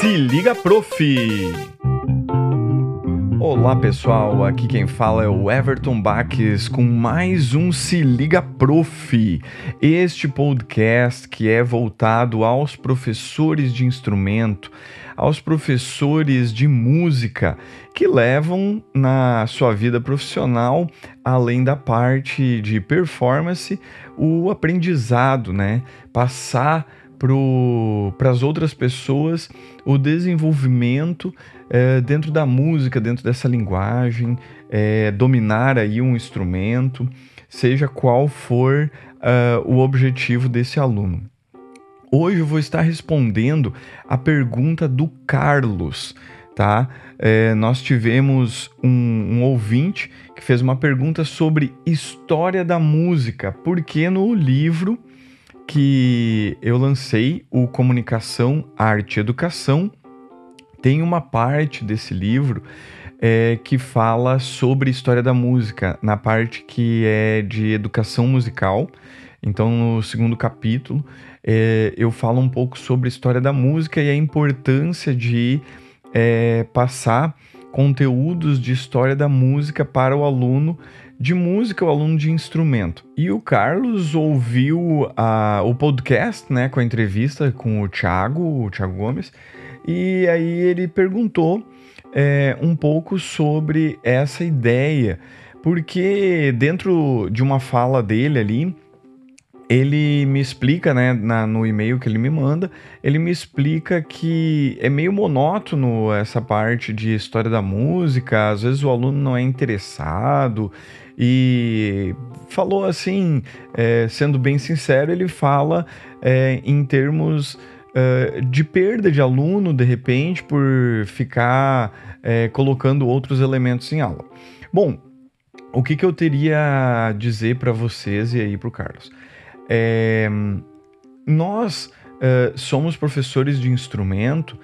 Se liga, prof! Olá pessoal, aqui quem fala é o Everton Baques com mais um Se Liga Prof. Este podcast que é voltado aos professores de instrumento, aos professores de música que levam na sua vida profissional, além da parte de performance, o aprendizado, né? Passar para as outras pessoas o desenvolvimento é, dentro da música, dentro dessa linguagem, é, dominar aí um instrumento, seja qual for uh, o objetivo desse aluno. Hoje eu vou estar respondendo a pergunta do Carlos, tá? É, nós tivemos um, um, ouvinte que fez uma pergunta sobre história da música, porque no livro que eu lancei, o Comunicação, Arte e Educação, tem uma parte desse livro é, que fala sobre história da música, na parte que é de educação musical. Então, no segundo capítulo, é, eu falo um pouco sobre história da música e a importância de é, passar conteúdos de história da música para o aluno de música, o aluno de instrumento. E o Carlos ouviu a, o podcast, né, com a entrevista com o Thiago, o Thiago Gomes, e aí ele perguntou é, um pouco sobre essa ideia, porque dentro de uma fala dele ali, ele me explica, né, na, no e-mail que ele me manda, ele me explica que é meio monótono essa parte de história da música, às vezes o aluno não é interessado e falou assim, é, sendo bem sincero, ele fala é, em termos é, de perda de aluno, de repente, por ficar é, colocando outros elementos em aula. Bom, o que, que eu teria a dizer para vocês e aí para o Carlos? É, nós é, somos professores de instrumento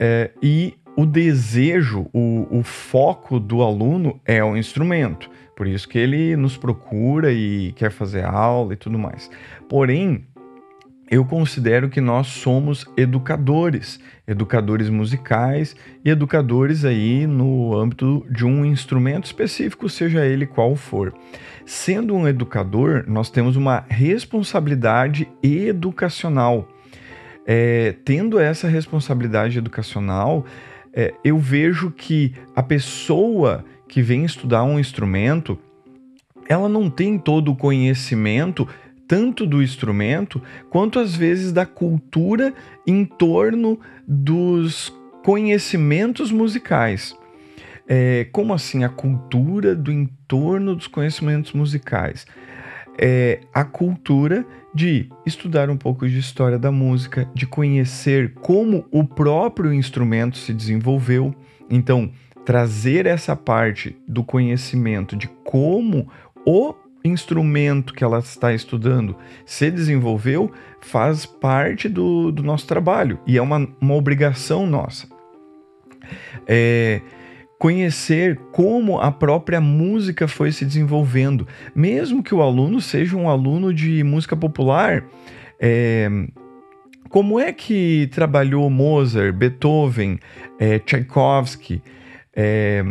é, e o desejo, o, o foco do aluno é o instrumento. Por isso que ele nos procura e quer fazer aula e tudo mais. Porém, eu considero que nós somos educadores, educadores musicais e educadores aí no âmbito de um instrumento específico, seja ele qual for. Sendo um educador, nós temos uma responsabilidade educacional. É, tendo essa responsabilidade educacional, é, eu vejo que a pessoa que vem estudar um instrumento, ela não tem todo o conhecimento tanto do instrumento quanto às vezes da cultura em torno dos conhecimentos musicais. É, como assim a cultura do entorno dos conhecimentos musicais? É a cultura de estudar um pouco de história da música, de conhecer como o próprio instrumento se desenvolveu. Então, trazer essa parte do conhecimento de como o instrumento que ela está estudando se desenvolveu faz parte do, do nosso trabalho e é uma, uma obrigação nossa. É, conhecer como a própria música foi se desenvolvendo, mesmo que o aluno seja um aluno de música popular. É, como é que trabalhou Mozart, Beethoven, é, Tchaikovsky? É,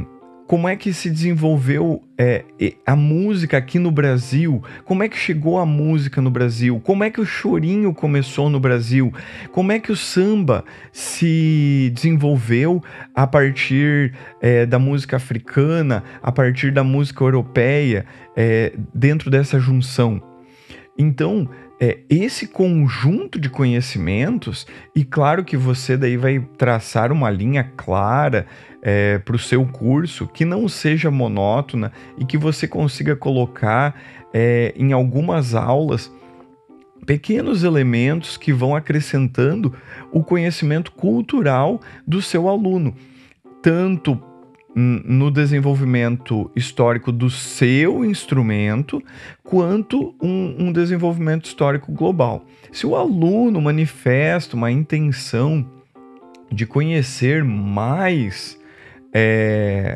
como é que se desenvolveu é, a música aqui no Brasil? Como é que chegou a música no Brasil? Como é que o chorinho começou no Brasil? Como é que o samba se desenvolveu a partir é, da música africana, a partir da música europeia, é, dentro dessa junção? Então, é, esse conjunto de conhecimentos, e claro que você daí vai traçar uma linha clara é, para o seu curso que não seja monótona e que você consiga colocar é, em algumas aulas pequenos elementos que vão acrescentando o conhecimento cultural do seu aluno, tanto no desenvolvimento histórico do seu instrumento, quanto um, um, desenvolvimento histórico global. Se o aluno manifesta uma intenção de conhecer mais é,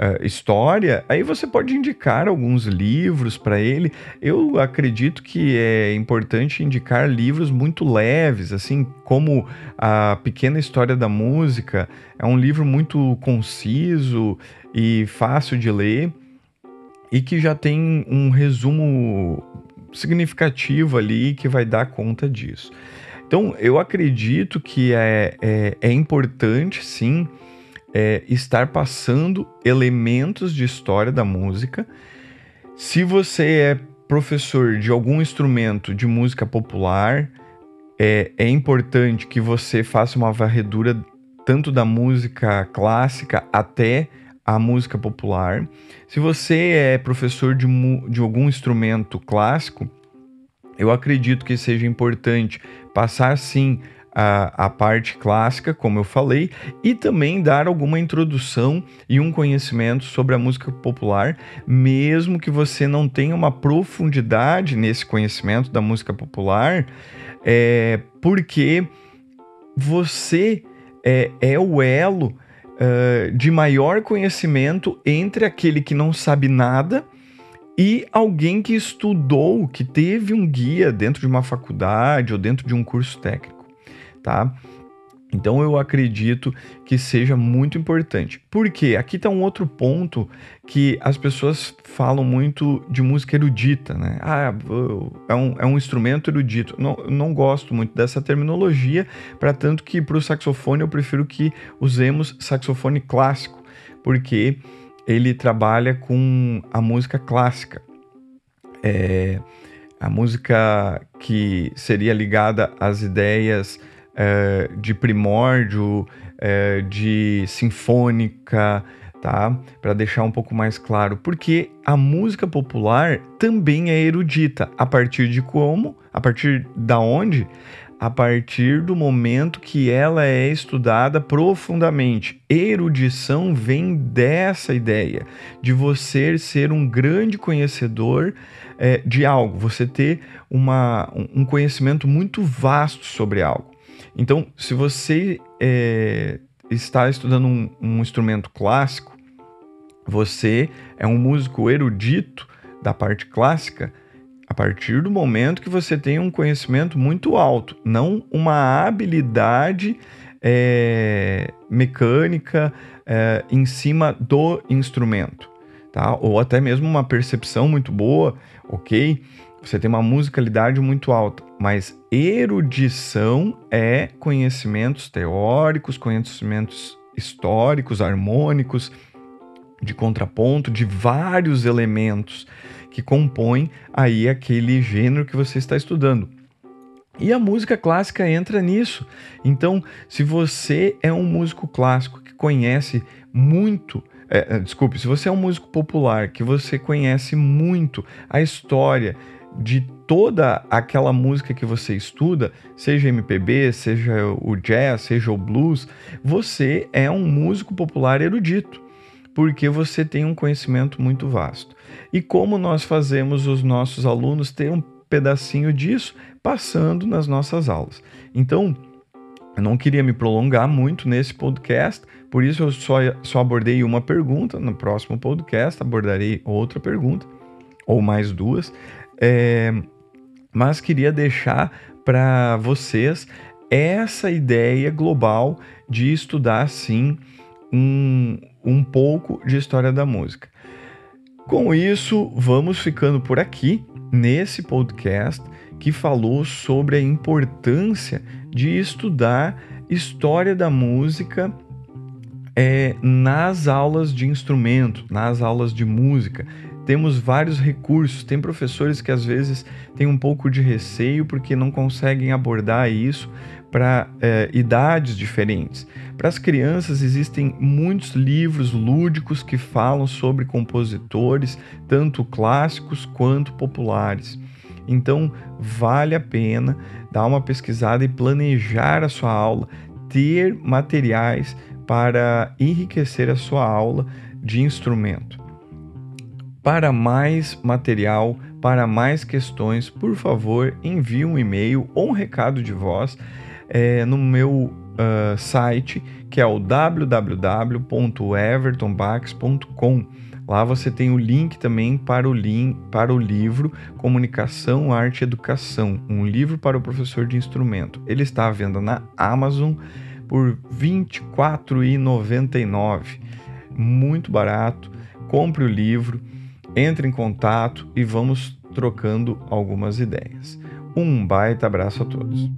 uh, história, aí você pode indicar alguns livros para ele. Eu acredito que é importante indicar livros muito leves, assim como a Pequena História da Música. É um livro muito conciso e fácil de ler e que já tem um resumo significativo ali que vai dar conta disso. Então, eu acredito que é, é, é importante, sim, é, estar passando elementos de história da música. Se você é professor de algum instrumento de música popular, é, é importante que você faça uma varredura tanto da música clássica até a música popular. Se você é professor de, de algum instrumento clássico, eu acredito que seja importante passar sim a, a, parte clássica, como eu falei, e também dar alguma introdução e um conhecimento sobre a música popular, mesmo que você não tenha uma profundidade nesse conhecimento da música popular, é, porque você é, é o elo uh, de maior conhecimento entre aquele que não sabe nada e alguém que estudou, que teve um guia dentro de uma faculdade ou dentro de um curso técnico tá? Então eu acredito que seja muito importante. Porque aqui está um outro ponto que as pessoas falam muito de música erudita, né? Ah, é um, é um instrumento erudito. Não, não gosto muito dessa terminologia, para tanto que para o saxofone eu prefiro que usemos saxofone clássico, porque ele trabalha com a música clássica. É, a música que seria ligada às ideias é, de primórdio, é, de sinfônica, tá? Para deixar um pouco mais claro, porque a música popular também é erudita. A partir de como? A partir da onde? A partir do momento que ela é estudada profundamente. Erudição vem dessa ideia de você ser um grande conhecedor é, de algo, você ter uma, um conhecimento muito vasto sobre algo. Então, se você é, está estudando um, um instrumento clássico, você é um músico erudito da parte clássica a partir do momento que você tem um conhecimento muito alto, não uma habilidade é, mecânica é, em cima do instrumento, tá? Ou até mesmo uma percepção muito boa, ok? Você tem uma musicalidade muito alta, mas erudição é conhecimentos teóricos, conhecimentos históricos, harmônicos, de contraponto, de vários elementos que compõem aí aquele gênero que você está estudando. E a música clássica entra nisso. Então, se você é um músico clássico que conhece muito é, desculpe, se você é um músico popular que você conhece muito a história de toda aquela música que você estuda, seja MPB, seja o jazz, seja o blues, você é um músico popular erudito, porque você tem um conhecimento muito vasto. E como nós fazemos os nossos alunos ter um pedacinho disso passando nas nossas aulas. Então, eu não queria me prolongar muito nesse podcast, por isso eu só, só abordei uma pergunta. No próximo podcast abordarei outra pergunta, ou mais duas. É, mas queria deixar para vocês essa ideia global de estudar sim um, um pouco de história da música. Com isso, vamos ficando por aqui nesse podcast que falou sobre a importância de estudar história da música é, nas aulas de instrumento, nas aulas de música temos vários recursos. Tem professores que às vezes têm um pouco de receio porque não conseguem abordar isso para é, idades diferentes. Para as crianças existem muitos livros lúdicos que falam sobre compositores, tanto clássicos quanto populares. Então, vale a pena dar uma pesquisada e planejar a sua aula, ter materiais para enriquecer a sua aula de instrumento. Para mais material, para mais questões, por favor, envie um e-mail ou um recado de voz é, no meu uh, site que é o www.evertonbax.com. Lá você tem o link também para o, link, para o livro Comunicação, Arte e Educação, um livro para o professor de instrumento. Ele está à venda na Amazon por R$ 24,99. Muito barato. Compre o livro, entre em contato e vamos trocando algumas ideias. Um baita abraço a todos.